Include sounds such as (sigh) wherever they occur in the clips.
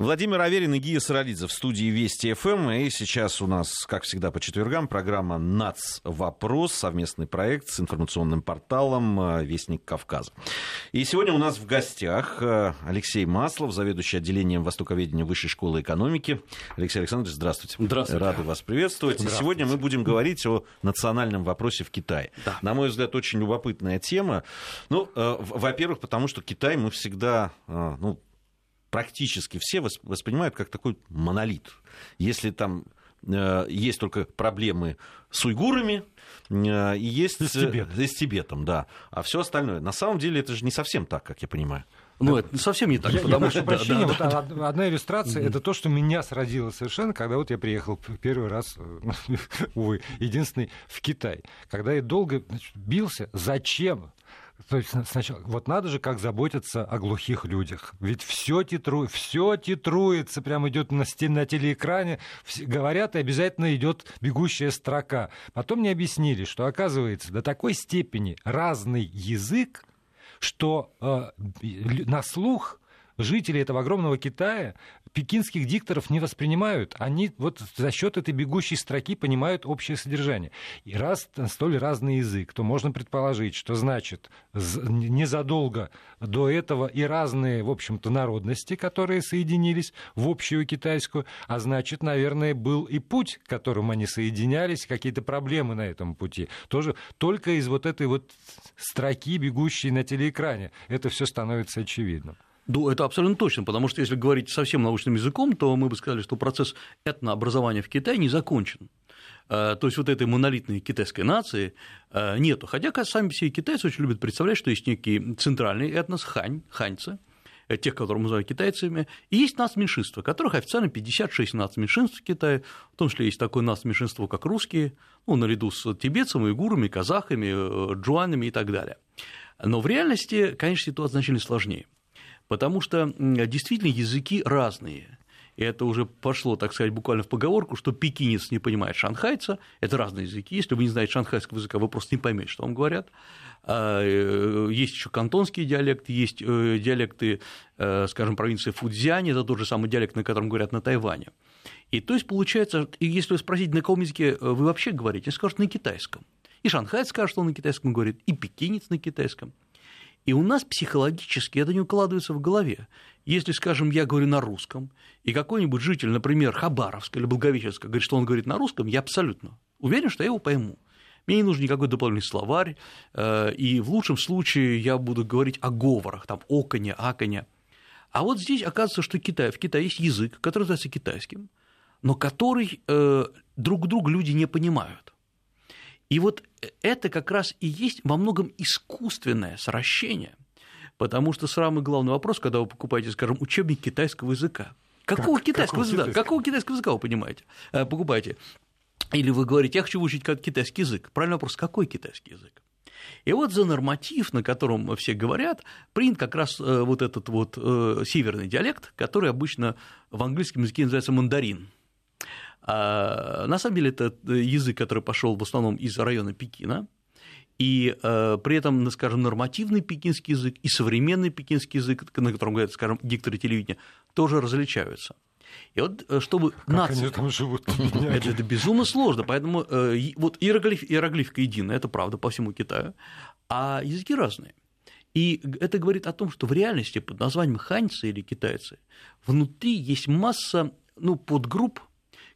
Владимир Аверин и Гия Саралидзе в студии Вести ФМ. И сейчас у нас, как всегда, по четвергам программа «НАЦ. Вопрос», совместный проект с информационным порталом э, «Вестник Кавказа». И сегодня у нас в гостях э, Алексей Маслов, заведующий отделением востоковедения Высшей школы экономики. Алексей Александрович, здравствуйте. Здравствуйте. Рады вас приветствовать. И сегодня мы будем говорить о национальном вопросе в Китае. Да. На мой взгляд, очень любопытная тема. Ну, э, во-первых, потому что Китай мы всегда, ну, практически все воспринимают как такой монолит. Если там э, есть только проблемы с уйгурами э, и есть с, Тибет. с Тибетом, да, а все остальное. На самом деле это же не совсем так, как я понимаю. Ну, это совсем не так, я, потому я что... прощения, да, да, вот да. одна иллюстрация, mm-hmm. это то, что меня сразило совершенно, когда вот я приехал первый раз, (laughs) увы, единственный, в Китай. Когда я долго значит, бился, зачем? То есть сначала, вот надо же, как заботиться о глухих людях. Ведь все, титру, все титруется, прямо идет на, на телеэкране, все, говорят, и обязательно идет бегущая строка. Потом мне объяснили, что оказывается до такой степени разный язык, что э, на слух жители этого огромного Китая пекинских дикторов не воспринимают. Они вот за счет этой бегущей строки понимают общее содержание. И раз столь разный язык, то можно предположить, что значит незадолго до этого и разные, в общем-то, народности, которые соединились в общую китайскую, а значит, наверное, был и путь, к которому они соединялись, какие-то проблемы на этом пути. Тоже только из вот этой вот строки, бегущей на телеэкране, это все становится очевидным. Ну, это абсолютно точно, потому что если говорить совсем научным языком, то мы бы сказали, что процесс этнообразования в Китае не закончен. Э, то есть вот этой монолитной китайской нации э, нету. Хотя сами все китайцы очень любят представлять, что есть некий центральный этнос хань, ханьцы, э, тех, которых мы называем китайцами, и есть нацменьшинства, которых официально 56 нацменьшинств в Китае, в том числе есть такое нацменьшинство, как русские, ну, наряду с тибетцами, уйгурами, казахами, джуанами и так далее. Но в реальности, конечно, ситуация значительно сложнее потому что действительно языки разные. И это уже пошло, так сказать, буквально в поговорку, что пекинец не понимает шанхайца, это разные языки. Если вы не знаете шанхайского языка, вы просто не поймете, что вам говорят. А, э, есть еще кантонские диалекты, есть э, диалекты, э, скажем, провинции Фудзянь, это тот же самый диалект, на котором говорят на Тайване. И то есть получается, если вы спросите, на каком языке вы вообще говорите, скажут на китайском. И шанхайец скажет, что он на китайском говорит, и пекинец на китайском. И у нас психологически это не укладывается в голове. Если, скажем, я говорю на русском, и какой-нибудь житель, например, Хабаровска или Благовещенска, говорит, что он говорит на русском, я абсолютно уверен, что я его пойму. Мне не нужен никакой дополнительный словарь, э, и в лучшем случае я буду говорить о говорах, там, оконе, аконе. А вот здесь оказывается, что Китай, в Китае есть язык, который называется китайским, но который э, друг друга люди не понимают. И вот это как раз и есть во многом искусственное сращение, потому что самый главный вопрос, когда вы покупаете, скажем, учебник китайского языка, какого как, китайского языка? Какого китайского языка вы понимаете, э, покупаете? Или вы говорите, я хочу выучить китайский язык. Правильный вопрос, какой китайский язык? И вот за норматив, на котором все говорят, принят как раз э, вот этот вот э, северный диалект, который обычно в английском языке называется мандарин. А, на самом деле это язык, который пошел в основном из района Пекина, и э, при этом, скажем, нормативный пекинский язык и современный пекинский язык, на котором говорят, скажем, дикторы телевидения, тоже различаются. И вот э, чтобы как нация... они там живут? (laughs) это, это безумно сложно, поэтому э, вот иероглиф, иероглифика единая, это правда по всему Китаю, а языки разные. И это говорит о том, что в реальности под названием ханьцы или китайцы внутри есть масса ну, подгрупп,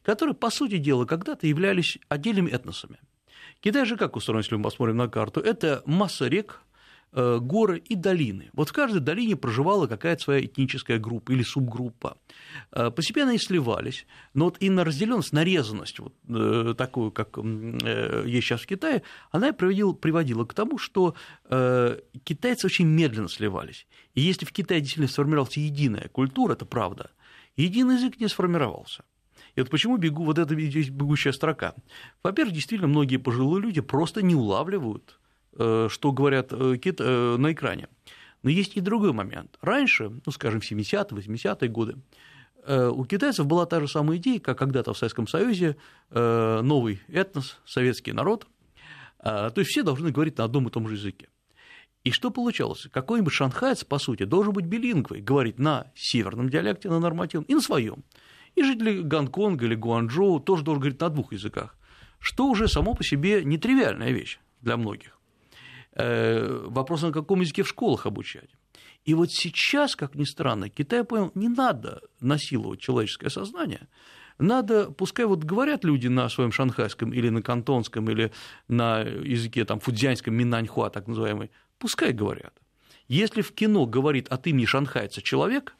которые, по сути дела, когда-то являлись отдельными этносами. Китай же как устроен, если мы посмотрим на карту? Это масса рек, э, горы и долины. Вот в каждой долине проживала какая-то своя этническая группа или субгруппа. Э, постепенно они сливались, но вот именно разделенность, нарезанность, вот э, такую, как есть сейчас в Китае, она приводила, приводила к тому, что китайцы очень медленно сливались. И если в Китае действительно сформировалась единая культура, это правда, единый язык не сформировался. И вот почему бегу, вот эта бегущая строка. Во-первых, действительно, многие пожилые люди просто не улавливают, э, что говорят э, э, на экране. Но есть и другой момент. Раньше, ну, скажем, в 70-е, 80-е годы, у китайцев была та же самая идея, как когда-то в Советском Союзе, новый этнос, советский народ, то есть все должны говорить на одном и том же языке. И что получалось? Какой-нибудь шанхайец, по сути, должен быть билингвой, говорить на северном диалекте, на нормативном, и на своем. И жители Гонконга или Гуанчжоу тоже должен говорить на двух языках, что уже само по себе нетривиальная вещь для многих. Э, вопрос, на каком языке в школах обучать. И вот сейчас, как ни странно, Китай понял, не надо насиловать человеческое сознание, надо, пускай вот говорят люди на своем шанхайском или на кантонском, или на языке там фудзянском, минаньхуа, так называемый, пускай говорят. Если в кино говорит от имени шанхайца человек,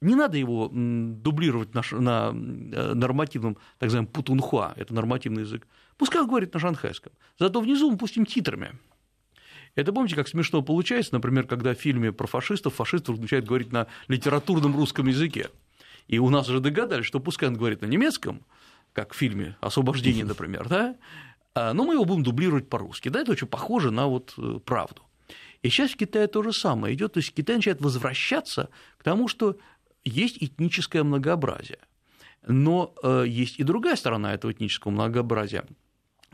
не надо его дублировать на, на э, нормативном, так называемом путунхуа, это нормативный язык. Пускай говорит на шанхайском. Зато внизу мы пустим титрами. Это помните, как смешно получается, например, когда в фильме про фашистов фашисты начинают говорить на литературном русском языке. И у нас уже догадались, что пускай он говорит на немецком, как в фильме «Освобождение», например, да, а, но мы его будем дублировать по-русски. Да, это очень похоже на вот э, правду. И сейчас в Китае то же самое идет, то есть Китай начинает возвращаться к тому, что есть этническое многообразие. Но э, есть и другая сторона этого этнического многообразия.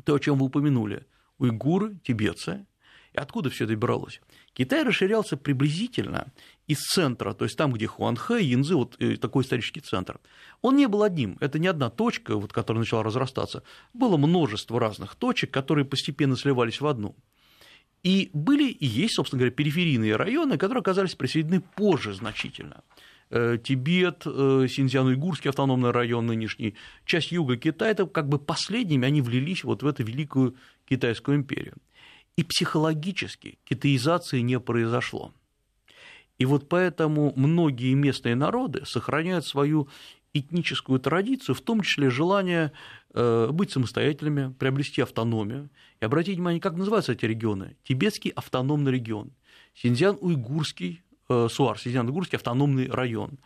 То, о чем вы упомянули. Уйгуры, тибетцы. И откуда все это бралось? Китай расширялся приблизительно из центра, то есть там, где Хуанхэ, Янзы, вот э, такой исторический центр. Он не был одним, это не одна точка, вот, которая начала разрастаться. Было множество разных точек, которые постепенно сливались в одну. И были и есть, собственно говоря, периферийные районы, которые оказались присоединены позже значительно. Э, Тибет, э, Синьцзян-Уйгурский автономный район нынешний, часть юга Китая, это как бы последними они влились вот в эту великую китайскую империю. И психологически китаизации не произошло. И вот поэтому многие местные народы сохраняют свою этническую традицию, в том числе желание э, быть самостоятельными, приобрести автономию. И обратите внимание, как называются эти регионы? Тибетский автономный регион, Синьцзян-Уйгурский СУАР, Синьцзян-Уйгурский автономный район.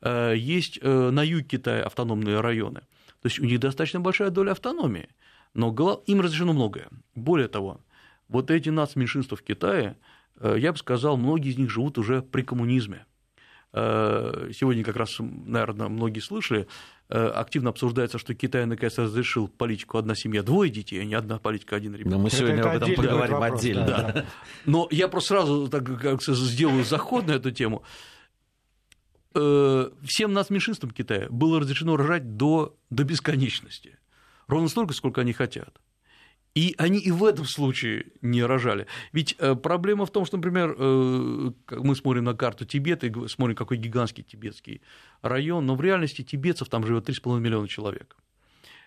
Э, есть э, на юге Китая автономные районы. То есть у них достаточно большая доля автономии, но им разрешено многое. Более того, вот эти нацменьшинства в Китае, я бы сказал, многие из них живут уже при коммунизме. Сегодня как раз, наверное, многие слышали, Э, активно обсуждается, что Китай наконец разрешил политику «одна семья, двое детей», а не «одна политика, один ребенок». Но мы сегодня это об этом поговорим вопрос, отдельно. Да. Да. Но я просто сразу так, как сделаю заход на эту тему. Э, всем нас меньшинствам Китая было разрешено рожать до, до бесконечности. Ровно столько, сколько они хотят. И они и в этом случае не рожали. Ведь э, проблема в том, что, например, э, мы смотрим на карту Тибета и смотрим, какой гигантский тибетский район, но в реальности тибетцев там живет 3,5 миллиона человек.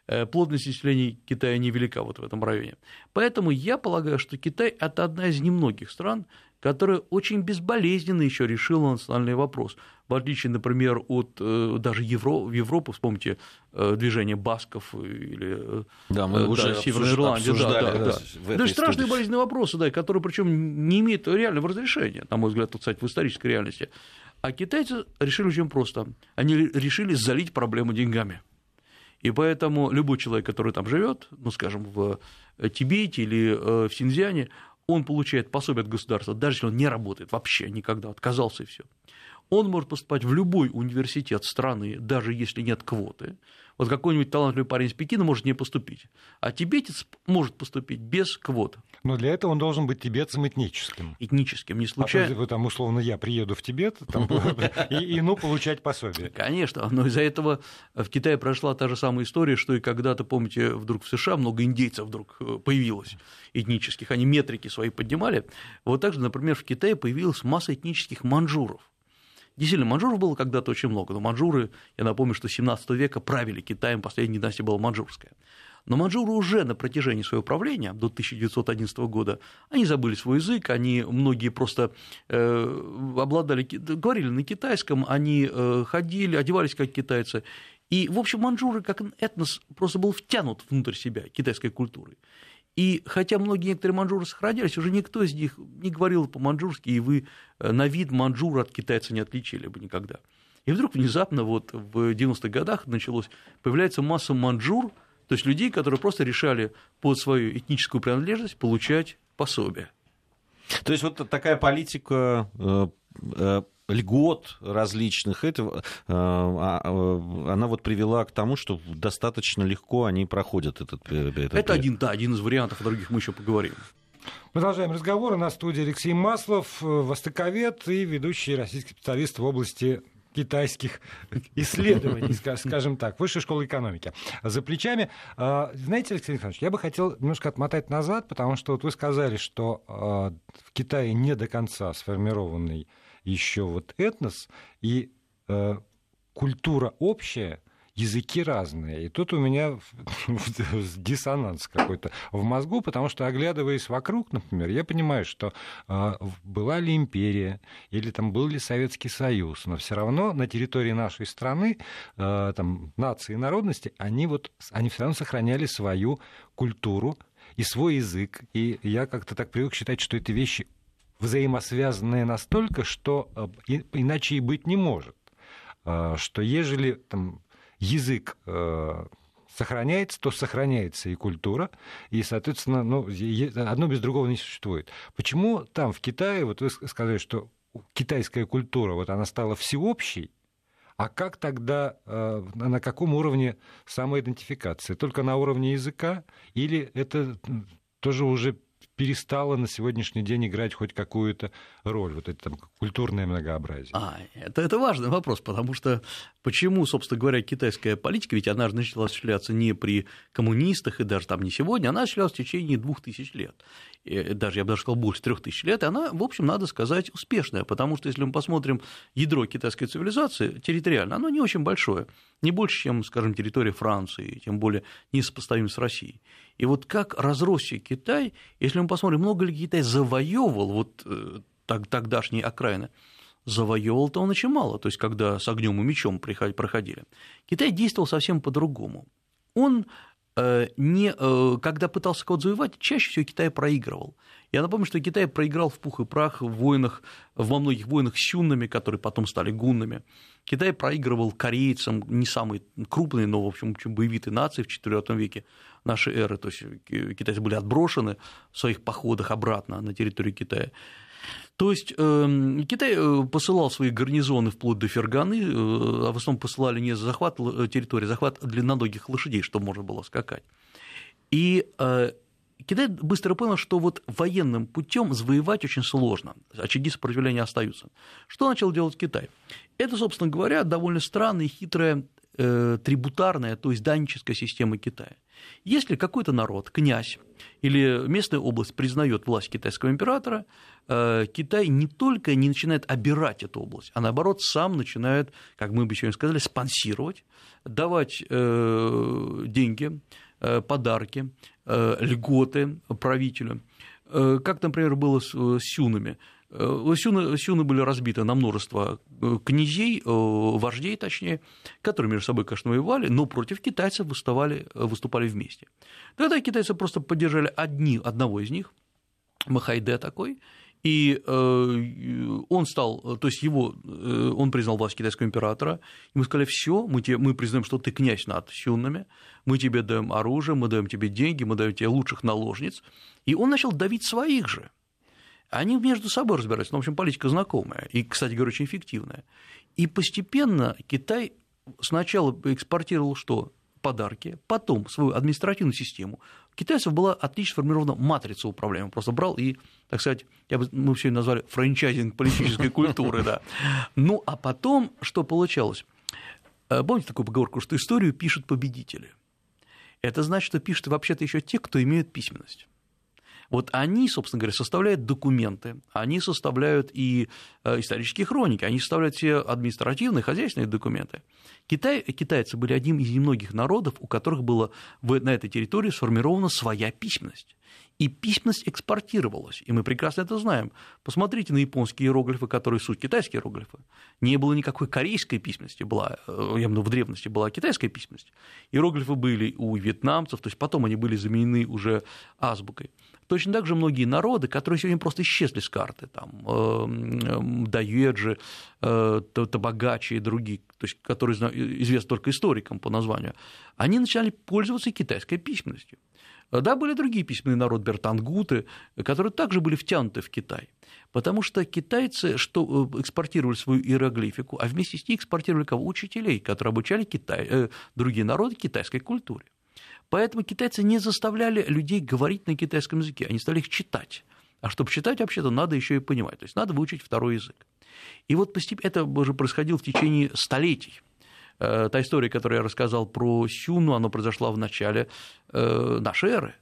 Э, плотность населения Китая невелика вот в этом районе. Поэтому я полагаю, что Китай – это одна из немногих стран, которая очень безболезненно еще решила национальный вопрос. В отличие, например, от э, даже Евро, Европы, вспомните э, движение басков или э, да, мы да, уже Северной Ирландии. Да, да, да. Да. страшные болезненные вопросы, да, которые причем не имеют реального разрешения, на мой взгляд, кстати, в исторической реальности. А китайцы решили очень просто. Они решили залить проблему деньгами. И поэтому любой человек, который там живет, ну, скажем, в Тибете или в Синьцзяне, он получает пособие от государства, даже если он не работает вообще никогда, отказался и все. Он может поступать в любой университет страны, даже если нет квоты. Вот какой-нибудь талантливый парень из Пекина может не поступить, а тибетец может поступить без квот. Но для этого он должен быть тибетцем этническим. Этническим, не случайно. А то, там, условно, я приеду в Тибет (laughs) и, ну, получать пособие. Конечно, но из-за этого в Китае прошла та же самая история, что и когда-то, помните, вдруг в США много индейцев вдруг э, появилось этнических, они метрики свои поднимали. Вот так же, например, в Китае появилась масса этнических манжуров. Действительно, манжуров было когда-то очень много, но манжуры, я напомню, что 17 века правили Китаем, последняя династия была манжурская. Но манжуры уже на протяжении своего правления, до 1911 года, они забыли свой язык, они многие просто э, обладали, говорили на китайском, они э, ходили, одевались как китайцы. И, в общем, манжуры как этнос просто был втянут внутрь себя китайской культуры. И хотя многие некоторые маньчжуры сохранялись, уже никто из них не говорил по-маньчжурски, и вы э, на вид маньчжура от китайца не отличили бы никогда. И вдруг внезапно вот в 90-х годах началось, появляется масса маньчжур, то есть людей, которые просто решали под свою этническую принадлежность получать пособие. То есть вот такая политика э, э, льгот различных, это, э, а, э, она вот привела к тому, что достаточно легко они проходят этот... этот это один, да, один из вариантов, о других мы еще поговорим. Продолжаем разговор. На студии Алексей Маслов, востоковед и ведущий российский специалист в области китайских (laughs) исследований, скажем так, высшей школы экономики. За плечами. Знаете, Алексей Александрович, я бы хотел немножко отмотать назад, потому что вот вы сказали, что в Китае не до конца сформированный еще вот этнос, и а, культура общая, языки разные. И тут у меня (laughs) диссонанс какой-то в мозгу, потому что, оглядываясь вокруг, например, я понимаю, что э, была ли империя или там был ли Советский Союз, но все равно на территории нашей страны э, там, нации и народности, они, вот, они все равно сохраняли свою культуру и свой язык. И я как-то так привык считать, что эти вещи взаимосвязанные настолько, что э, иначе и быть не может что ежели там, язык э, сохраняется, то сохраняется и культура, и, соответственно, ну, одно без другого не существует. Почему там, в Китае, вот вы сказали, что китайская культура, вот она стала всеобщей, а как тогда, э, на каком уровне самоидентификации? Только на уровне языка или это тоже уже перестала на сегодняшний день играть хоть какую-то роль, вот это там культурное многообразие? А, это, это важный вопрос, потому что почему, собственно говоря, китайская политика, ведь она начала осуществляться не при коммунистах и даже там не сегодня, она осуществлялась в течение двух тысяч лет. И даже, я бы даже сказал, больше трех тысяч лет, и она, в общем, надо сказать, успешная, потому что если мы посмотрим ядро китайской цивилизации территориально, оно не очень большое, не больше, чем, скажем, территория Франции, тем более несопоставим с Россией. И вот как разросся Китай, если мы посмотрим, много ли Китай завоевывал вот э, тогдашние окраины, завоевывал-то он очень мало, то есть когда с огнем и мечом проходили. Китай действовал совсем по-другому. Он э, не, э, когда пытался кого-то завоевать, чаще всего Китай проигрывал. Я напомню, что Китай проиграл в пух и прах в войнах, во многих войнах с юннами, которые потом стали гуннами. Китай проигрывал корейцам, не самые крупные, но, в общем, боевитые нации в IV веке нашей эры. То есть китайцы были отброшены в своих походах обратно на территорию Китая. То есть эм, Китай э, посылал свои гарнизоны вплоть до Ферганы, э, а в основном посылали не за захват территории, а захват длинноногих лошадей, чтобы можно было скакать. И э, Китай быстро понял, что вот военным путем завоевать очень сложно, очаги сопротивления остаются. Что начал делать Китай? Это, собственно говоря, довольно странная и хитрая э, трибутарная, то есть данническая система Китая. Если какой-то народ, князь или местная область признает власть китайского императора, э, Китай не только не начинает обирать эту область, а наоборот сам начинает, как мы бы сегодня сказали, спонсировать, давать э, деньги, э, подарки, льготы правителю. Как, например, было с сюнами. Сюны, сюны были разбиты на множество князей, вождей точнее, которые между собой, конечно, воевали, но против китайцев выступали, выступали вместе. Тогда китайцы просто поддержали одни, одного из них, Махайде такой, и э, он стал, то есть его, э, он признал власть китайского императора, и мы сказали, все, мы, тебе, мы признаем, что ты князь над сюннами, мы тебе даем оружие, мы даем тебе деньги, мы даем тебе лучших наложниц, и он начал давить своих же. Они между собой разбираются, ну, в общем, политика знакомая, и, кстати говоря, очень эффективная. И постепенно Китай сначала экспортировал что? подарки, потом свою административную систему. У китайцев была отлично сформирована матрица управления. просто брал и, так сказать, я бы, мы все назвали франчайзинг политической культуры, да. Ну, а потом что получалось? Э, помните такую поговорку, что историю пишут победители? Это значит, что пишут вообще-то еще те, кто имеет письменность. Вот они, собственно говоря, составляют документы, они составляют и э, исторические хроники, они составляют все административные, хозяйственные документы. Китай, китайцы были одним из немногих народов, у которых была на этой территории сформирована своя письменность и письменность экспортировалась, и мы прекрасно это знаем. Посмотрите на японские иероглифы, которые суть китайские иероглифы. Не было никакой корейской письменности, была, э, я виду, в древности была китайская письменность. Иероглифы были у вьетнамцев, то есть потом они были заменены уже азбукой. Точно так же многие народы, которые сегодня просто исчезли с карты, там, э, Даюэджи, э, Табагачи и другие, то есть, которые известны только историкам по названию, они начали пользоваться китайской письменностью. Да, были другие письменные народы, бертангуты, которые также были втянуты в Китай. Потому что китайцы что, э, экспортировали свою иероглифику, а вместе с ней экспортировали кого? Учителей, которые обучали Китай, э, другие народы китайской культуре. Поэтому китайцы не заставляли людей говорить на китайском языке, они стали их читать. А чтобы читать, вообще-то, надо еще и понимать. То есть надо выучить второй язык. И вот постепенно это уже происходило в течение столетий. Э, та история, которую я рассказал про Сюну, она произошла в начале э, нашей эры.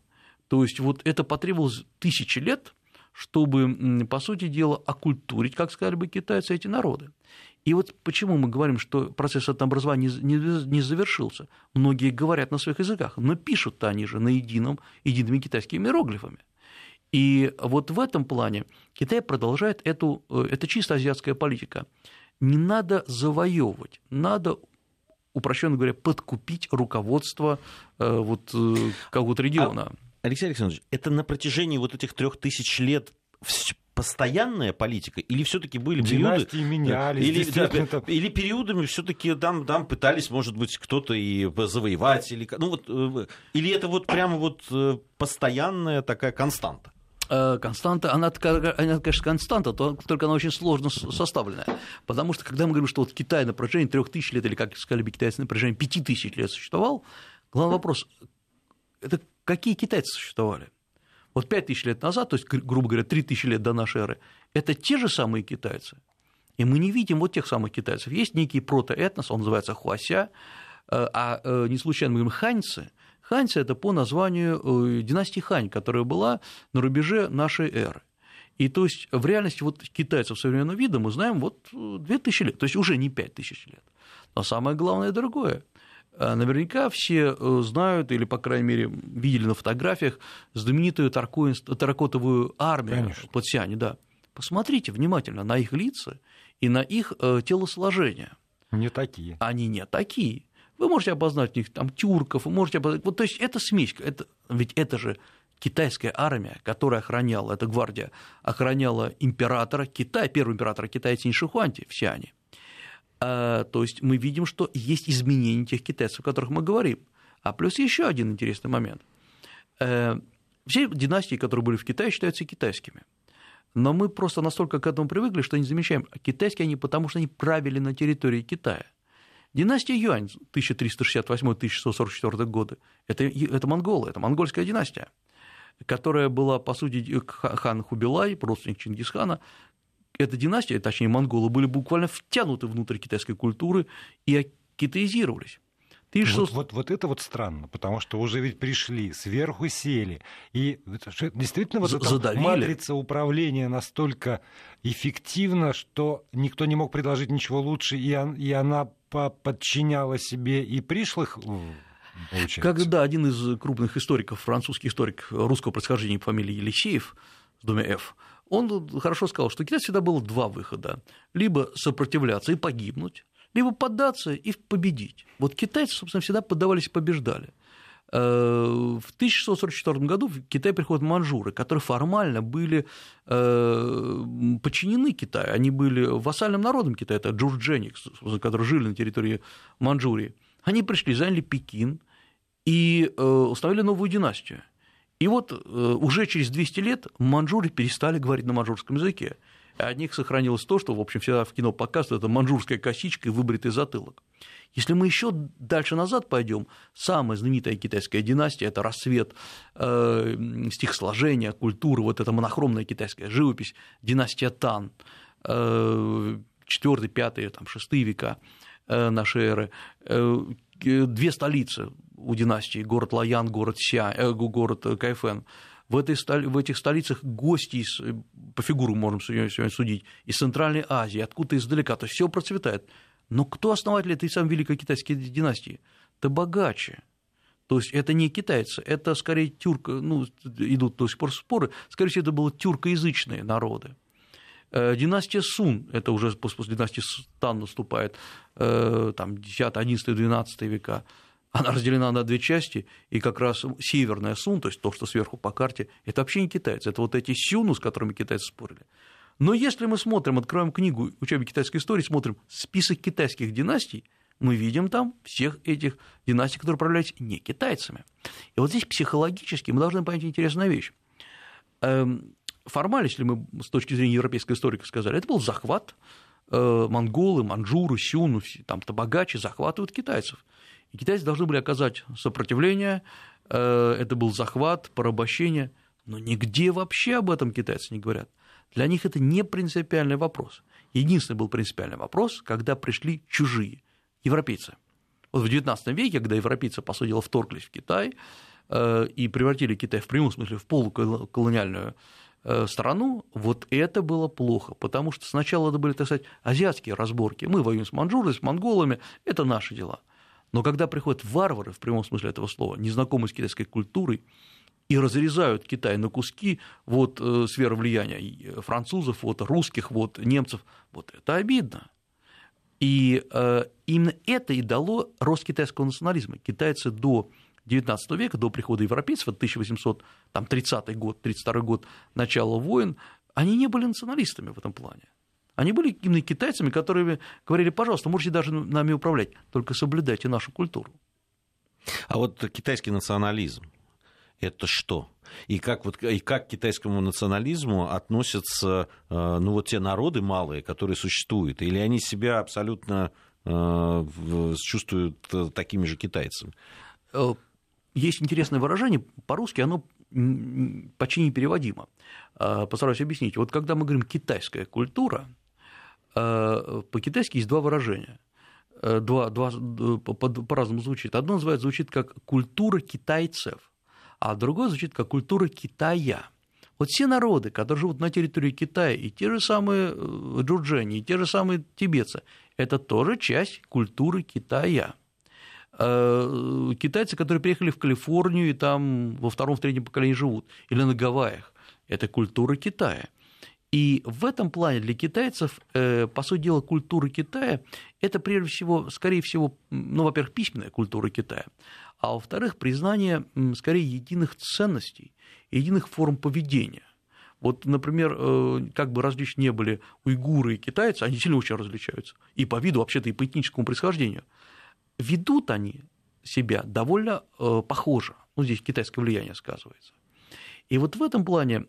То есть вот это потребовалось тысячи лет, чтобы, по сути дела, оккультурить, как сказали бы китайцы, эти народы. И вот почему мы говорим, что процесс этнообразования не завершился. Многие говорят на своих языках, но пишут-то они же на едином, едиными китайскими иероглифами. И вот в этом плане Китай продолжает эту, э, это чисто азиатская политика. Не надо завоевывать, надо упрощенно говоря, подкупить руководство э, вот, э, какого-то региона. А, Алексей Александрович, это на протяжении вот этих трех тысяч лет постоянная политика, или все-таки были Династии периоды... менялись, или, да, или периодами все-таки там, там пытались, может быть, кто-то и завоевать, или, ну, вот, или это вот прямо вот постоянная такая константа? Э, константа, она, она, конечно, константа, только она очень сложно составленная. Потому что, когда мы говорим, что вот Китай на протяжении трех тысяч лет, или, как сказали бы китайцы, на протяжении пяти тысяч лет существовал, главный вопрос – это какие китайцы существовали? Вот пять тысяч лет назад, то есть, грубо говоря, три тысячи лет до нашей эры, это те же самые китайцы. И мы не видим вот тех самых китайцев. Есть некий протоэтнос, он называется хуася, э, а э, не случайно мы говорим ханьцы – Ханьцы – это по названию э, династии Хань, которая была на рубеже нашей эры. И то есть в реальности вот китайцев современного вида мы знаем вот 2000 лет, то есть уже не 5000 лет. Но самое главное другое. А наверняка все э, знают, или, по крайней мере, видели на фотографиях знаменитую таракотовую армию Конечно. Платсиане, да. Посмотрите внимательно на их лица и на их э, телосложение. Не такие. Они не такие. Вы можете обознать них там тюрков, вы можете обознать. Вот, то есть это смесь. Это, ведь это же китайская армия, которая охраняла, эта гвардия, охраняла императора Китая, первого императора Китая Цинь Шихуанти, все они. А, то есть мы видим, что есть изменения тех китайцев, о которых мы говорим. А плюс еще один интересный момент. Э, все династии, которые были в Китае, считаются китайскими. Но мы просто настолько к этому привыкли, что не замечаем, китайские они потому, что они правили на территории Китая. Династия Юань 1368-1144 годы это, это монголы, это монгольская династия, которая была, по сути, хан Хубилай, родственник Чингисхана. Эта династия, точнее, монголы были буквально втянуты внутрь китайской культуры и китаизировались. 1600... Вот, вот, вот это вот странно, потому что уже ведь пришли, сверху сели, и действительно вот эта Задавили. матрица управления настолько эффективна, что никто не мог предложить ничего лучше, и, и она подчиняла себе и пришлых Получается. Когда один из крупных историков, французский историк русского происхождения по фамилии Елисеев с двумя «Ф», он хорошо сказал, что у Китая всегда было два выхода. Либо сопротивляться и погибнуть, либо поддаться и победить. Вот китайцы, собственно, всегда поддавались и побеждали. Э, в 1644 году в Китай приходят манжуры, которые формально были э, подчинены Китаю, они были вассальным народом Китая, это джурдженик, которые жили на территории Манчжурии. Они пришли, заняли Пекин и э, установили новую династию. И вот уже через 200 лет манжуры перестали говорить на манжурском языке. От них сохранилось то, что, в общем, всегда в кино показывают, это манжурская косичка и выбритый затылок. Если мы еще дальше назад пойдем, самая знаменитая китайская династия – это рассвет э, стихосложения, культуры, вот эта монохромная китайская живопись, династия Тан, э, 4, 5, там, 6 века э, нашей эры, э, две столицы у династии, город Лаян, город, Ся, э, город Кайфен – в, этой, в этих столицах гости, из, по фигуру можем сегодня, судить, из Центральной Азии, откуда издалека, то есть все процветает. Но кто основатель этой самой Великой Китайской династии? Это богаче. То есть это не китайцы, это скорее тюрк, ну, идут до сих пор споры, скорее всего, это были тюркоязычные народы. Э, династия Сун, это уже после династии Стан наступает, э, там 10, 11, 12 века, она разделена на две части, и как раз северная Сун, то есть то, что сверху по карте, это вообще не китайцы, это вот эти сюну, с которыми китайцы спорили. Но если мы смотрим, откроем книгу учебник китайской истории, смотрим список китайских династий, мы видим там всех этих династий, которые управлялись не китайцами. И вот здесь психологически мы должны понять интересную вещь. Эм, формально, если мы с точки зрения европейской историка сказали, это был захват, э, монголы, манжуры, сюну, там-то богаче захватывают китайцев – и китайцы должны были оказать сопротивление, это был захват, порабощение, но нигде вообще об этом китайцы не говорят. Для них это не принципиальный вопрос. Единственный был принципиальный вопрос, когда пришли чужие, европейцы. Вот в XIX веке, когда европейцы, по сути дела, вторглись в Китай и превратили Китай в прямом смысле в полуколониальную Э, страну, вот это было плохо, потому что сначала это были, так сказать, азиатские разборки. Мы воюем с манжурами, с монголами, это наши дела. Но когда приходят варвары, в прямом смысле этого слова, незнакомые с китайской культурой, и разрезают Китай на куски, вот э, влияния французов, вот русских, вот немцев, вот это обидно. И э, именно это и дало рост китайского национализма. Китайцы до XIX века, до прихода европейцев, 1830 год, 32 год, начало войн, они не были националистами в этом плане. Они были именно китайцами, которые говорили, пожалуйста, можете даже нами управлять, только соблюдайте нашу культуру. А вот китайский национализм, это что? И как, вот, и как к китайскому национализму относятся э, ну, вот те народы малые, которые существуют? Или они себя абсолютно э, чувствуют э, такими же китайцами? есть интересное выражение, по-русски оно почти непереводимо. Постараюсь объяснить. Вот когда мы говорим «китайская культура», по-китайски есть два выражения. Э, два, два, по-разному звучит. Одно называется, звучит как «культура китайцев», а другое звучит как «культура Китая». Вот все народы, которые живут на территории Китая, и те же самые э, джурджени, и те же самые тибетцы, это тоже часть культуры Китая. Э, китайцы, которые приехали в Калифорнию и там во втором, в третьем поколении живут, или на Гавайях. Это культура Китая. И в этом плане для китайцев, э, по сути дела, культура Китая – это прежде всего, скорее всего, ну, во-первых, письменная культура Китая, а во-вторых, признание, скорее, единых ценностей, единых форм поведения. Вот, например, э, как бы различны не были уйгуры и китайцы, они сильно очень различаются. И по виду, вообще-то, и по этническому происхождению – ведут они себя довольно э, похоже. Ну, здесь китайское влияние сказывается. И вот в этом плане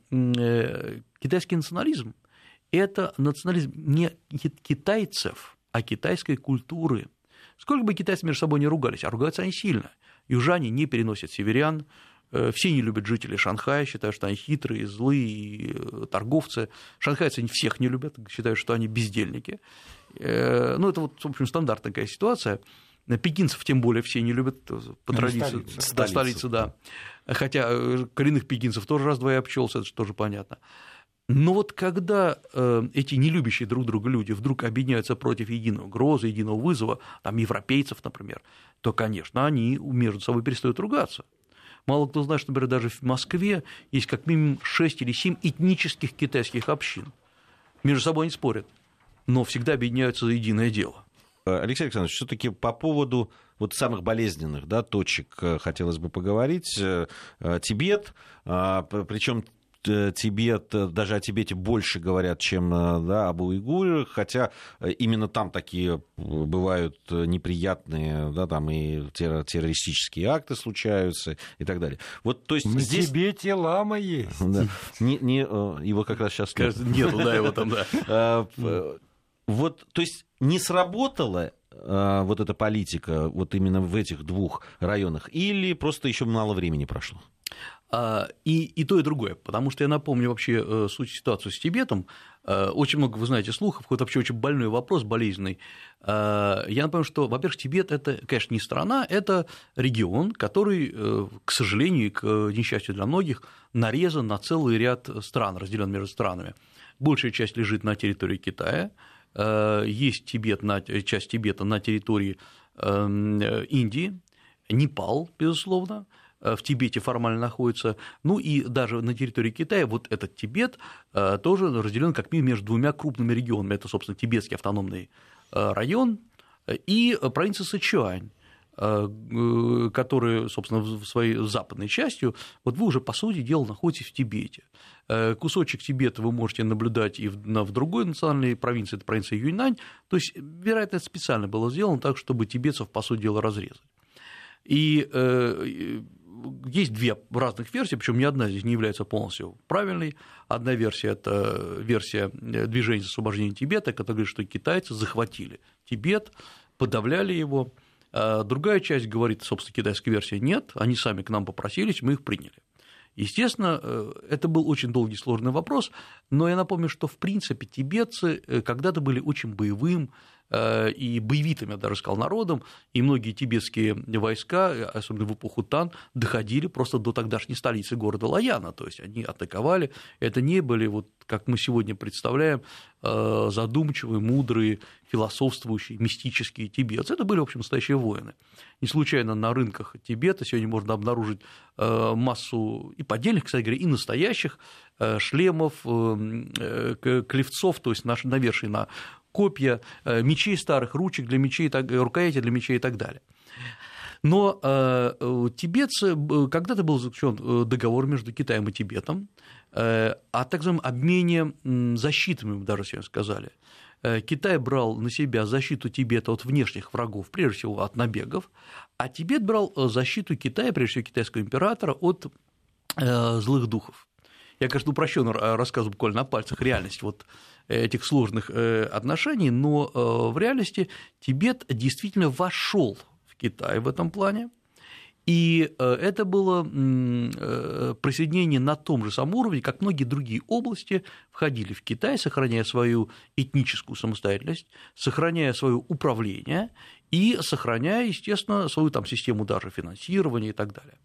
китайский национализм – это национализм не китайцев, а китайской культуры. Сколько бы китайцы между собой не ругались, а ругаются они сильно. Южане не переносят северян, э, все не любят жителей Шанхая, считают, что они хитрые, злые торговцы. Шанхайцы всех не любят, считают, что они бездельники. Ну, это вот, в общем, стандартная такая ситуация. Пекинцев тем более все не любят э, по ну, традиции. Столица. Да, столица, да. Хотя э, коренных пекинцев тоже раз-два обчелся, это тоже понятно. Но вот когда э, эти нелюбящие друг друга люди вдруг объединяются против единого угрозы, единого вызова, там, европейцев, например, то, конечно, они между собой перестают ругаться. Мало кто знает, что, например, даже в Москве есть как минимум 6 или 7 этнических китайских общин. Между собой они спорят, но всегда объединяются за единое дело. Э, Алексей Александрович, все-таки по поводу вот самых болезненных да, точек э, хотелось бы поговорить. Э, Тибет, а, причем Тибет, даже о Тибете больше говорят, чем да, об уйгурах, хотя именно там такие бывают неприятные, да, там и террористические акты случаются и так далее. Вот, то есть На здесь... Тибете лама есть. Да, не, не, его как раз сейчас нет. Нету, да, его там, да. (laughs) Вот, то есть не сработала э, вот эта политика вот именно в этих двух районах, или просто еще мало времени прошло? А, и, и то, и другое, потому что я напомню вообще э, суть ситуации с Тибетом. Э, очень много, вы знаете, слухов, какой-то вообще очень больной вопрос, болезненный. Я напомню, что, во-первых, Тибет – это, конечно, не страна, это регион, который, к сожалению, и к несчастью для многих, нарезан на целый ряд стран, разделен между странами. Большая часть лежит на территории Китая, Э, есть Тибет, часть Тибета на территории эм, Индии, Непал, безусловно, э, в Тибете формально находится, ну и даже на территории Китая вот этот Тибет э, тоже разделен как минимум между двумя крупными регионами. Это, собственно, Тибетский автономный район и провинция Сычуань которые, собственно, в своей западной частью, вот вы уже, по сути дела, находитесь в Тибете. Э, кусочек Тибета вы можете наблюдать и в, в другой национальной провинции, это провинция Юньнань. То есть, вероятно, это специально было сделано так, чтобы тибетцев, по сути дела, разрезать. И э, есть две разных версии, причем ни одна здесь не является полностью правильной. Одна версия – это версия движения за освобождение Тибета, которая говорит, что китайцы захватили Тибет, подавляли его, Другая часть говорит, собственно, китайская версия нет, они сами к нам попросились, мы их приняли. Естественно, э, это был очень долгий сложный вопрос, но я напомню, что в принципе тибетцы э, когда-то были очень боевым Э, и боевитым, я даже сказал, народом, и многие тибетские войска, особенно в эпоху Тан, доходили просто до тогдашней столицы города Лаяна, то есть они атаковали, это не были, вот, как мы сегодня представляем, э, задумчивые, мудрые, философствующие, мистические тибетцы, это были, в общем, настоящие воины. Не случайно на рынках Тибета сегодня можно обнаружить э, массу и поддельных, кстати говоря, и настоящих шлемов, клевцов, то есть навершие на копья, э, мечей старых, ручек для мечей, рукояти для мечей и так далее. Но э, тибетцы, когда-то был заключен э, договор между Китаем и Тибетом о так называемом обмене защитами, даже сегодня сказали. Китай брал на себя защиту Тибета от внешних врагов, прежде всего от набегов, а Тибет брал защиту Китая, прежде всего китайского императора, от злых духов. Я, конечно, упрощенно рассказываю буквально на пальцах реальность. Вот этих сложных э, отношений, но э, в реальности Тибет действительно вошел в Китай в этом плане. И э, это было присоединение на том же самом уровне, как многие другие области входили в Китай, сохраняя свою этническую самостоятельность, сохраняя свое управление и сохраняя, естественно, свою там систему даже финансирования и так далее.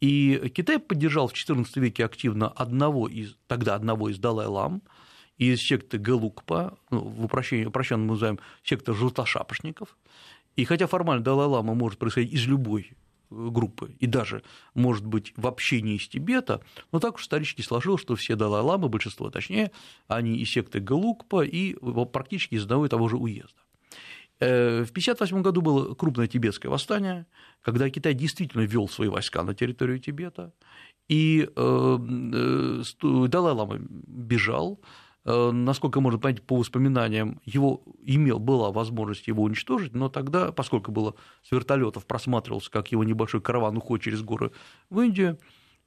И Китай поддержал в XIV веке активно одного из, тогда одного из Далай-лам, из секты Галукпа, ну, в упрощении, упрощенно мы называем секта желтошапошников, и хотя формально Далай-Лама может происходить из любой э, группы, и даже, может быть, вообще не из Тибета, но так уж исторически сложилось, что все Далай-Ламы, большинство точнее, они из секты Галукпа и практически из одного и того же уезда. Э, в 1958 году было крупное тибетское восстание, когда Китай действительно ввел свои войска на территорию Тибета, и э, Далай-Лама бежал, Э, насколько можно понять по воспоминаниям, его имел, была возможность его уничтожить, но тогда, поскольку было с вертолетов просматривался, как его небольшой караван уходит через горы в Индию,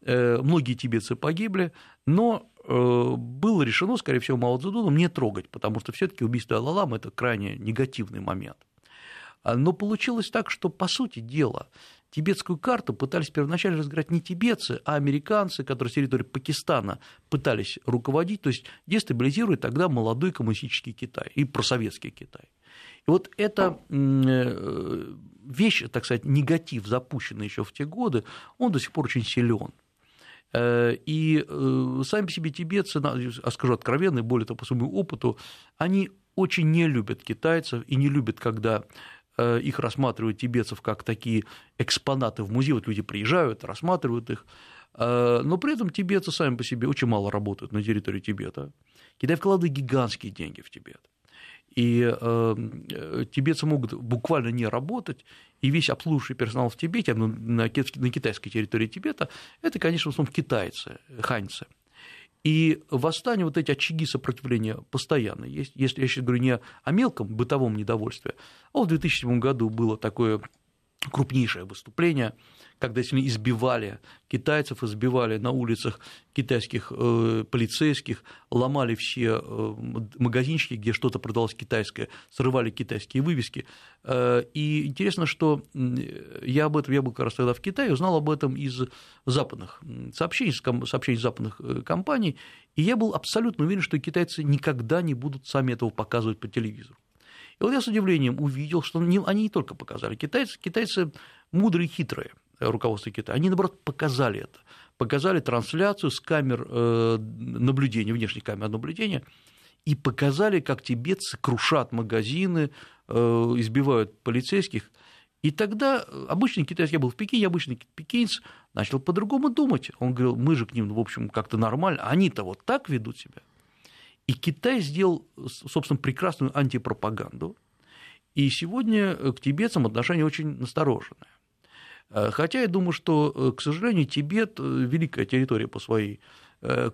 э, многие тибетцы погибли, но э, было решено, скорее всего, Мао Цзэдуном не трогать, потому что все таки убийство Алалама – это крайне негативный момент. А, но получилось так, что, по сути дела, тибетскую карту пытались первоначально разыграть не тибетцы, а американцы, которые с территории Пакистана пытались руководить, то есть дестабилизируя тогда молодой коммунистический Китай и просоветский Китай. И вот эта э, вещь, так сказать, негатив, запущенный еще в те годы, он до сих пор очень силен. Э, и э, сами по себе тибетцы, скажу откровенно, и более того, по своему опыту, они очень не любят китайцев и не любят, когда Э, их рассматривают тибетцев как такие экспонаты в музее, вот люди приезжают, рассматривают их, но при этом тибетцы сами по себе очень мало работают на территории Тибета. Китай вкладывает гигантские деньги в Тибет. И тибетцы могут буквально не работать, и весь обслуживающий персонал в Тибете, ну, на, китайской территории Тибета, это, конечно, в основном китайцы, ханьцы. И восстания, вот эти очаги сопротивления постоянно есть. Если я сейчас говорю не о мелком бытовом недовольстве, а в 2007 году было такое крупнейшее выступление когда сильно избивали китайцев, избивали на улицах китайских э, полицейских, ломали все э, магазинчики, где что-то продавалось китайское, срывали китайские вывески. Э, и интересно, что я об этом, я был как раз тогда в Китае, узнал об этом из западных сообщений, сообщений западных э, компаний, и я был абсолютно уверен, что китайцы никогда не будут сами этого показывать по телевизору. И вот я с удивлением увидел, что они не только показали. Китайцы, китайцы мудрые хитрые руководства Китая, они, наоборот, показали это. Показали трансляцию с камер э, наблюдения, внешних камер наблюдения, и показали, как тибетцы крушат магазины, э, избивают полицейских. И тогда обычный китайский, я был в Пекине, обычный пекинец начал по-другому думать. Он говорил, мы же к ним, в общем, как-то нормально, они-то вот так ведут себя. И Китай сделал, собственно, прекрасную антипропаганду. И сегодня к тибетцам отношение очень настороженное. Э, хотя я думаю, что, э, к сожалению, Тибет э, – великая территория по своей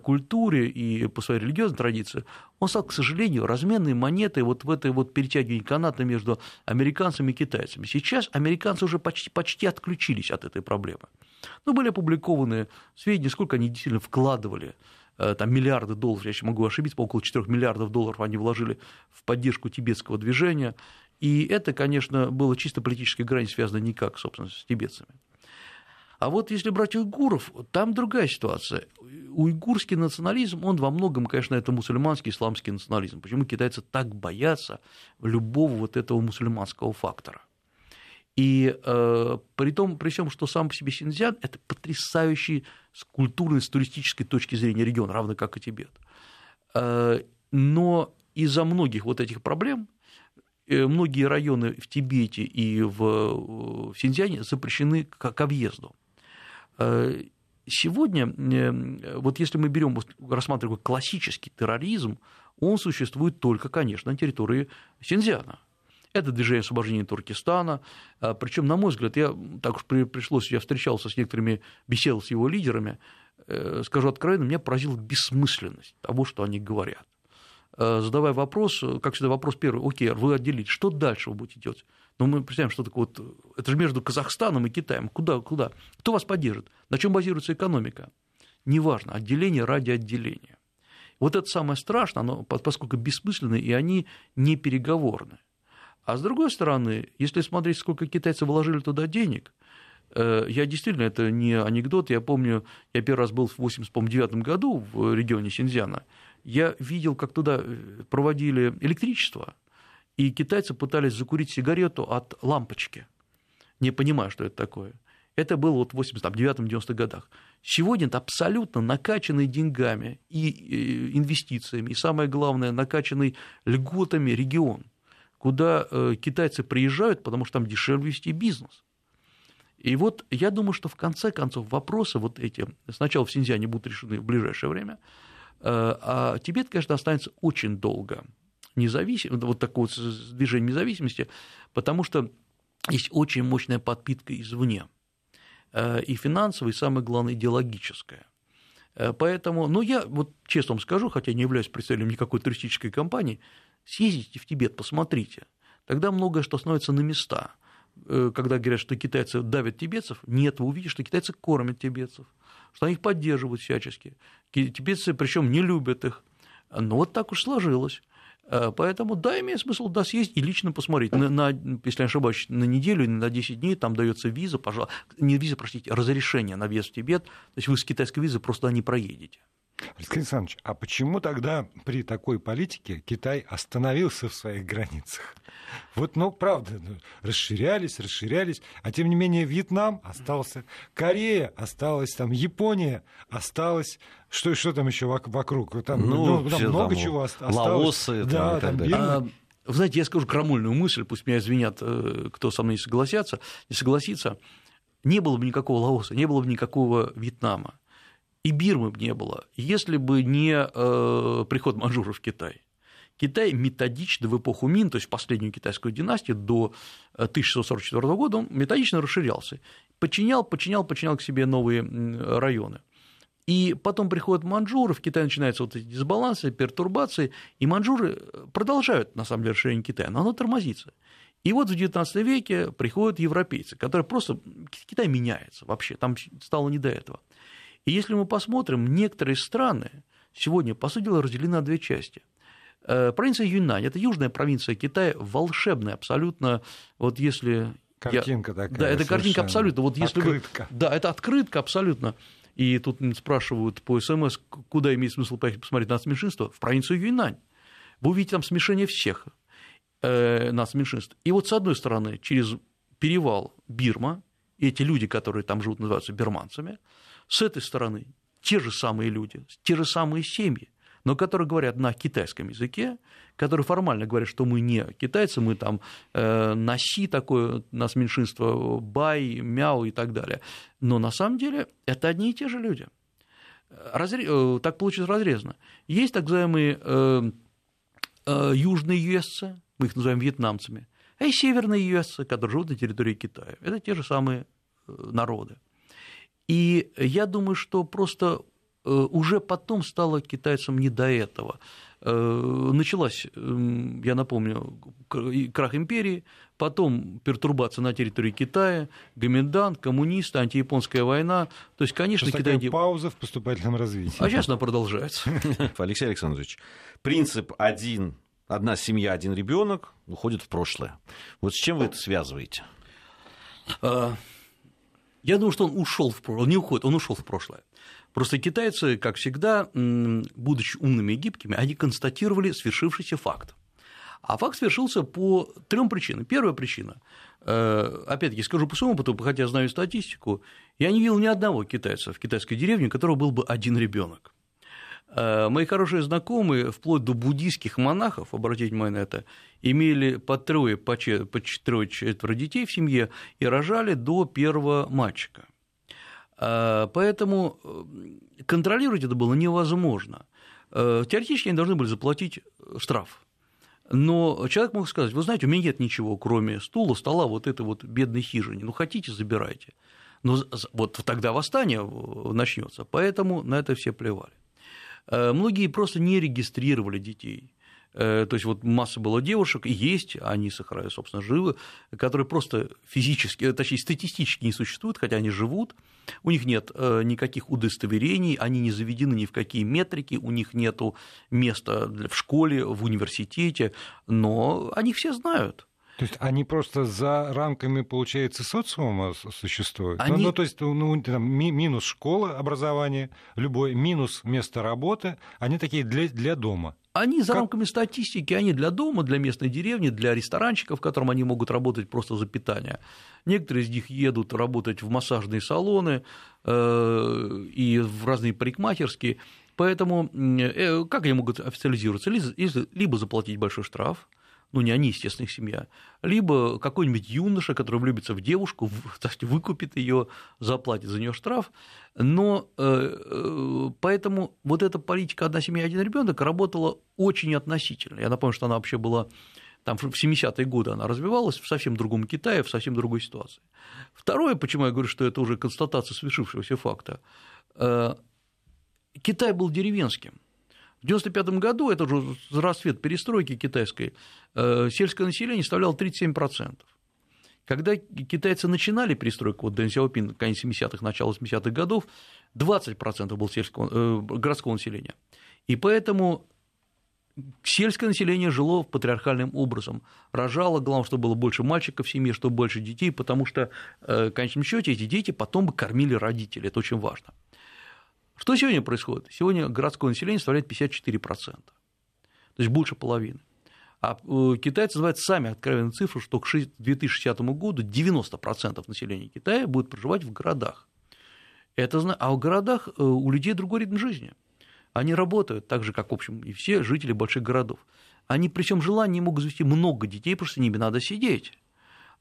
культуре и по своей религиозной традиции, он стал, к сожалению, разменной монетой вот в этой вот перетягивании каната между американцами и китайцами. Сейчас американцы уже почти, почти отключились от этой проблемы. Но были опубликованы сведения, сколько они действительно вкладывали там миллиарды долларов, я еще могу ошибиться, около 4 миллиардов долларов они вложили в поддержку тибетского движения, И это, конечно, было чисто политической грани, связано никак, собственно, с тибетцами. А вот если брать уйгуров, там другая ситуация. Уйгурский национализм, он во многом, конечно, это мусульманский, исламский национализм. Почему китайцы так боятся любого вот этого мусульманского фактора? И э, при том, при всем, что сам по себе Синьцзян – это потрясающий с культурной, с туристической точки зрения регион, равно как и Тибет. Э, но из-за многих вот этих проблем э, многие районы в Тибете и в, в Синьцзяне запрещены к, к объезду. Э, сегодня, э, вот если мы берем, рассматриваем классический терроризм, он существует только, конечно, на территории Синьцзяна. Это движение освобождения Туркестана. Э, Причем, на мой взгляд, я так уж пришлось, я встречался с некоторыми, беседовал с его лидерами, скажу откровенно, меня поразила бессмысленность того, что они говорят. Задавая вопрос, как всегда, вопрос первый, окей, вы отделите, что дальше вы будете делать? Но мы представляем, что такое вот, это же между Казахстаном и Китаем. Куда, куда? Кто вас поддержит? На чем базируется экономика? Неважно, отделение ради отделения. Вот это самое страшное, оно, поскольку бессмысленное, и они не переговорны. А с другой стороны, если смотреть, сколько китайцы вложили туда денег, э, я действительно, это не анекдот, я помню, я первый раз был в 1989 году в регионе Синьцзяна, я видел, как туда э, проводили электричество, и китайцы пытались закурить сигарету от лампочки, не понимая, что это такое. Это было вот в 89-90-х годах. Сегодня это абсолютно накачанный деньгами и инвестициями, и самое главное, накачанный льготами регион, куда э, китайцы приезжают, потому что там дешевле вести бизнес. И вот я думаю, что в конце концов вопросы вот эти сначала в Синьцзяне будут решены в ближайшее время, э, а Тибет, конечно, останется очень долго независим, вот такое вот движение независимости, потому что есть очень мощная подпитка извне, э, и финансовая, и самое главное, идеологическая. Поэтому, ну, я вот честно вам скажу, хотя не являюсь представителем никакой туристической компании, съездите в Тибет, посмотрите, тогда многое что становится на места. Э, когда говорят, что китайцы давят тибетцев, нет, вы увидите, что китайцы кормят тибетцев, что они их поддерживают всячески. Тибетцы, причем не любят их. Но вот так уж сложилось. Э, поэтому, да, имеет смысл да, съездить и лично посмотреть. На, на, если не ошибаюсь, на неделю или на 10 дней там дается виза, пожалуйста, не виза, простите, разрешение на въезд в Тибет. То есть вы с китайской визы просто не проедете. Алексей Александрович, а почему тогда при такой политике Китай остановился в своих границах? Вот, ну, правда, ну, расширялись, расширялись, а тем не менее Вьетнам остался, Корея осталась, там Япония осталась, что, что там еще вокруг? Там, ну, ну, там много там, чего осталось. Лаосы, да, там, там а, Вы знаете, я скажу крамольную мысль, пусть меня извинят, э, кто со мной не согласятся, не согласится. Не было бы никакого Лаоса, не было бы никакого Вьетнама и Бирмы бы не было, если бы не э, приход манжуров в Китай. Китай методично в эпоху Мин, то есть последнюю китайскую династию, до 1644 э, года, он методично расширялся, подчинял, подчинял, подчинял к себе новые районы. И потом приходят манжуры, в Китае начинаются вот эти дисбалансы, пертурбации, и манжуры продолжают, на самом деле, расширение Китая, но оно тормозится. И вот в XIX веке приходят европейцы, которые просто... Китай меняется вообще, там стало не до этого. И если мы посмотрим, некоторые страны сегодня, по сути дела, разделены на две части. Э, провинция Юньнань – это южная провинция Китая, волшебная абсолютно, вот если… Картинка я, такая. Да, это картинка абсолютно. Вот если открытка. Вы, да, это открытка абсолютно. И тут спрашивают по СМС, куда имеет смысл поехать посмотреть нацменьшинство? В провинцию Юньнань. Вы увидите там смешение всех э, нацменьшинств. И вот с одной стороны, через перевал Бирма, эти люди, которые там живут, называются бирманцами, с этой стороны те же самые люди, те же самые семьи, но которые говорят на китайском языке, которые формально говорят, что мы не китайцы, мы там э, наси такое, у нас меньшинство бай, мяу и так далее. Но на самом деле это одни и те же люди. Разре... Э, так получилось разрезано. Есть так называемые э, э, южные юэсцы, мы их называем вьетнамцами, а есть северные юэсцы, которые живут на территории Китая. Это те же самые э, народы. И я думаю, что просто э, уже потом стало китайцам не до этого. Э, началась, эм, я напомню, крах империи, потом пертурбация на территории Китая, Гоминдан, коммунисты, антияпонская война. То есть, конечно, Китай... Такая пауза в поступательном развитии. А сейчас она продолжается. (laughs) Алексей Александрович, принцип один одна семья, один ребенок уходит в прошлое. Вот с чем вы это связываете? Я думаю, что он ушел в прошлое, он не уходит, он ушел в прошлое. Просто китайцы, как всегда, будучи умными и гибкими, они констатировали свершившийся факт. А факт свершился по трем причинам. Первая причина, э, опять-таки скажу по своему опыту, хотя я знаю статистику, я не видел ни одного китайца в китайской деревне, у которого был бы один ребенок. Э, мои хорошие знакомые, вплоть до буддийских монахов, обратите внимание на это, имели по трое, по четверо, четверо детей в семье и рожали до первого мальчика. Э, поэтому э, контролировать это было невозможно. Теоретически они должны были заплатить штраф. Но человек мог сказать, вы знаете, у меня нет ничего, кроме стула, стола, вот этой вот бедной хижины. Ну, хотите, забирайте. Но вот тогда восстание начнется, поэтому на это все плевали. Э, многие просто не регистрировали детей. Э, то есть вот масса было девушек, и есть, они, собственно, живы, которые просто физически, э, точнее, статистически не существуют, хотя они живут, у них нет никаких удостоверений, они не заведены ни в какие метрики, у них нет места в школе, в университете, но они все знают. То есть они просто за рамками, получается, социума существуют? Они... Ну, ну, то есть ну, там, минус школа, образование, любой, минус место работы, они такие для, для дома. Они за как... рамками статистики, они для дома, для местной деревни, для ресторанчиков, в котором они могут работать просто за питание. Некоторые из них едут работать в массажные салоны э, и в разные парикмахерские. Поэтому э, как они могут официализироваться? Либо заплатить большой штраф, ну не они, естественно, их семья, либо какой-нибудь юноша, который влюбится в девушку, (laughs) выкупит ее, заплатит за нее штраф. Но э, э, поэтому вот эта политика одна семья, один ребенок работала очень относительно. Я напомню, что она вообще была там в 70-е годы она развивалась в совсем другом Китае, в совсем другой ситуации. Второе, почему я говорю, что это уже констатация свершившегося факта, э, Китай был деревенским. В 1995 году, это уже расцвет перестройки китайской, э, сельское население составляло 37%. Когда китайцы начинали перестройку, вот Дэн Сяопин, конец 70-х, начало 80-х годов, 20% было сельского, э, городского населения. И поэтому сельское население жило патриархальным образом, рожало, главное, чтобы было больше мальчиков в семье, чтобы больше детей, потому что, э, в конечном счете, эти дети потом бы кормили родителей, это очень важно. Что сегодня происходит? Сегодня городское население составляет 54%, то есть больше половины. А э, китайцы называют сами откровенную цифру, что к 2060 году 90% населения Китая будет проживать в городах. Это, а в городах э, у людей другой ритм жизни. Они работают так же, как, в общем, и все жители больших городов. Они при всем желании могут завести много детей, потому что с ними надо сидеть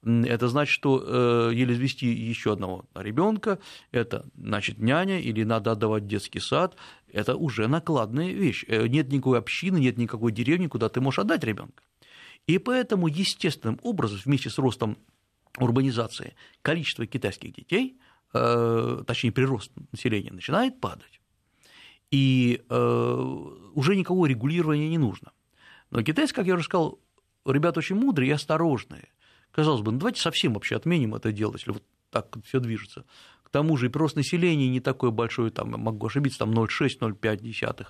это значит, что э, еле извести еще одного ребенка, это значит няня или надо отдавать детский сад, это уже накладная вещь. Э, нет никакой общины, нет никакой деревни, куда ты можешь отдать ребенка. И поэтому естественным образом вместе с ростом урбанизации количество китайских детей, э, точнее прирост населения, начинает падать. И уже никакого регулирования не нужно. Но китайцы, как я уже сказал, ребята очень мудрые и осторожные. Казалось бы, ну давайте совсем вообще отменим это дело, если вот так все движется. К тому же и прирост населения не такой большой, там, могу ошибиться, там 0,6-0,5,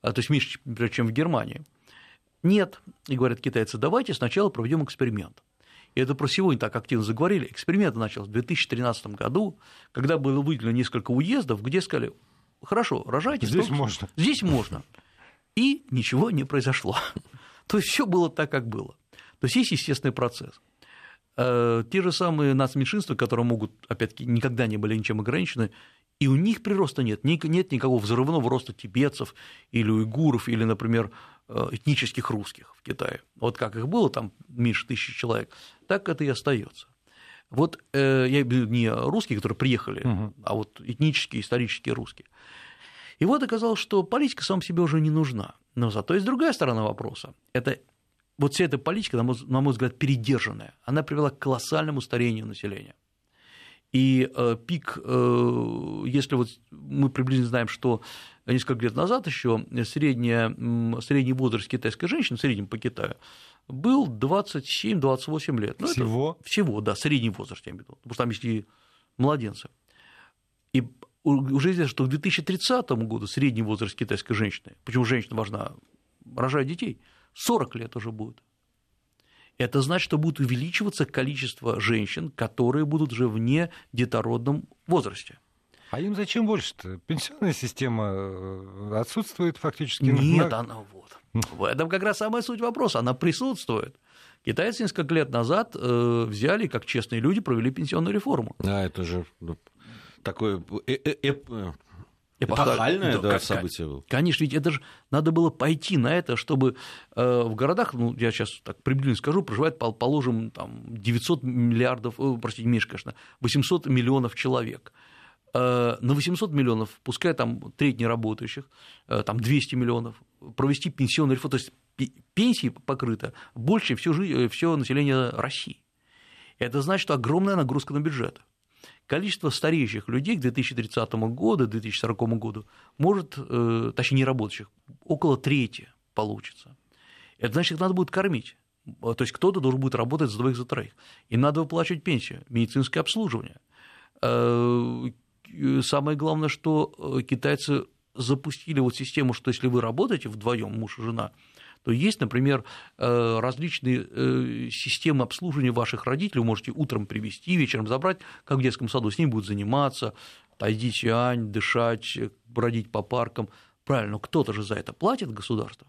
а, то есть меньше, чем в Германии. Нет, и говорят китайцы, давайте сначала проведем эксперимент. И это про сегодня так активно заговорили. Эксперимент начался в 2013 году, когда было выделено несколько уездов, где сказали, хорошо, рожайте. Здесь столько, можно. Здесь можно. И ничего не произошло. (laughs) То есть все было так, как было. То есть есть естественный процесс. Э, те же самые нацменьшинства, которые могут, опять-таки, никогда не были ничем ограничены, и у них прироста нет, нет никакого взрывного роста тибетцев или уйгуров, или, например, э, этнических русских в Китае. Вот как их было, там меньше тысячи человек, так это и остается. Вот э, я имею не русские, которые приехали, угу. а вот этнические, исторические русские. И вот оказалось, что политика сам себе уже не нужна. Но зато есть другая сторона вопроса. Это вот вся эта политика, на мой, на мой взгляд, передержанная, она привела к колоссальному старению населения. И э, пик, э, если вот мы приблизительно знаем, что несколько лет назад еще средний возраст китайской женщины, в среднем по Китаю, был 27-28 лет. Ну, всего? Это, всего, да, средний возраст, я имею в виду, потому что там есть и младенцы. И уже известно, что к 2030 году средний возраст китайской женщины, почему женщина важна, рожать детей – 40 лет уже будет. Это значит, что будет увеличиваться количество женщин, которые будут уже вне детородном возрасте. А им зачем больше-то? Пенсионная система э, отсутствует фактически. Нет, она вот. В этом как раз самая суть вопроса. Она присутствует. Китайцы несколько лет назад э, взяли, как честные люди, провели пенсионную реформу. А, это же ну, такое э, эпохальное да, да, событие было. Конечно, ведь это же надо было пойти на это, чтобы э, в городах, ну, я сейчас так приблизительно скажу, проживает, положим, там, 900 миллиардов, э, простите, меньше, конечно, 800 миллионов человек. Э, на 800 миллионов, пускай там треть неработающих, э, там 200 миллионов, провести пенсионную реформу, то есть пенсии покрыто больше, чем все, все население России. Это значит, что огромная нагрузка на бюджет. Количество стареющих людей к 2030 году, 2040 году может, э, точнее, не работающих, около трети получится. Это значит, их надо будет кормить. То есть кто-то должен будет работать за двоих, за троих. Им надо выплачивать пенсию, медицинское обслуживание. Э, самое главное, что китайцы запустили вот систему, что если вы работаете вдвоем, муж и жена, то есть, например, э, различные э, системы обслуживания ваших родителей, вы можете утром привести, вечером забрать, как в детском саду, с ним будут заниматься, тайди ань, дышать, бродить по паркам. Правильно, но кто-то же за это платит государство.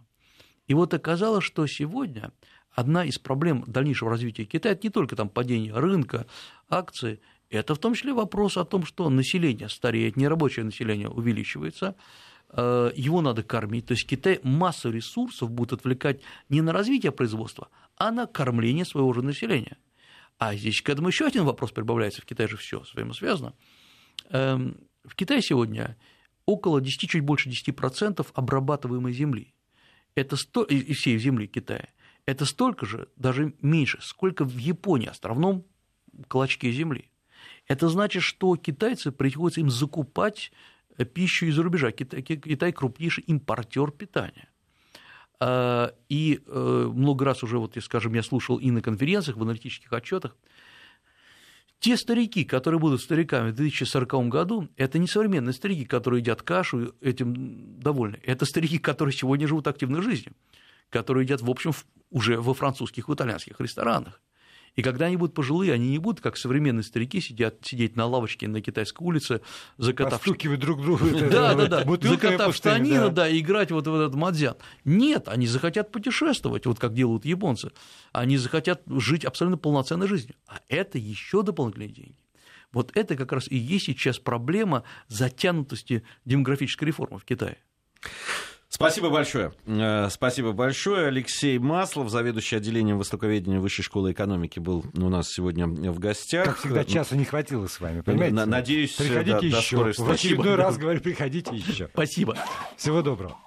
И вот оказалось, что сегодня одна из проблем дальнейшего развития Китая – это не только там падение рынка, акции, это в том числе вопрос о том, что население стареет, нерабочее население увеличивается, его надо кормить. То есть Китай массу ресурсов будет отвлекать не на развитие производства, а на кормление своего же населения. А здесь к этому еще один вопрос прибавляется. В Китае же все взаимосвязано. Эм, в Китае сегодня около 10, чуть больше 10% обрабатываемой земли. Это сто... и всей земли Китая. Это столько же, даже меньше, сколько в Японии, островном клочке земли. Это значит, что китайцы приходится им закупать пищу из-за рубежа. Китай, Китай крупнейший импортер питания. А, и э, много раз уже, вот, скажем, я слушал и на конференциях, в аналитических отчетах, те старики, которые будут стариками в 2040 году, это не современные старики, которые едят кашу, этим довольны. Это старики, которые сегодня живут активной жизнью, которые едят, в общем, уже во французских, в итальянских ресторанах. И когда они будут пожилые, они не будут, как современные старики, сидят, сидеть на лавочке на китайской улице, закатав... Постукивать друг другу. Да, да, да. Закатав штанину, да, и играть вот в этот мадзян. Нет, они захотят путешествовать, вот как делают японцы. Они захотят жить абсолютно полноценной жизнью. А это еще дополнительные деньги. Вот это как раз и есть сейчас проблема затянутости демографической реформы в Китае. Спасибо большое. Э, спасибо большое. Алексей Маслов, заведующий отделением востоковедения Высшей школы экономики, был у нас сегодня в гостях. Как всегда, часа не хватило с вами, понимаете? Надеюсь, приходите до, еще. До в очередной раз говорю, приходите еще. Спасибо. Всего доброго.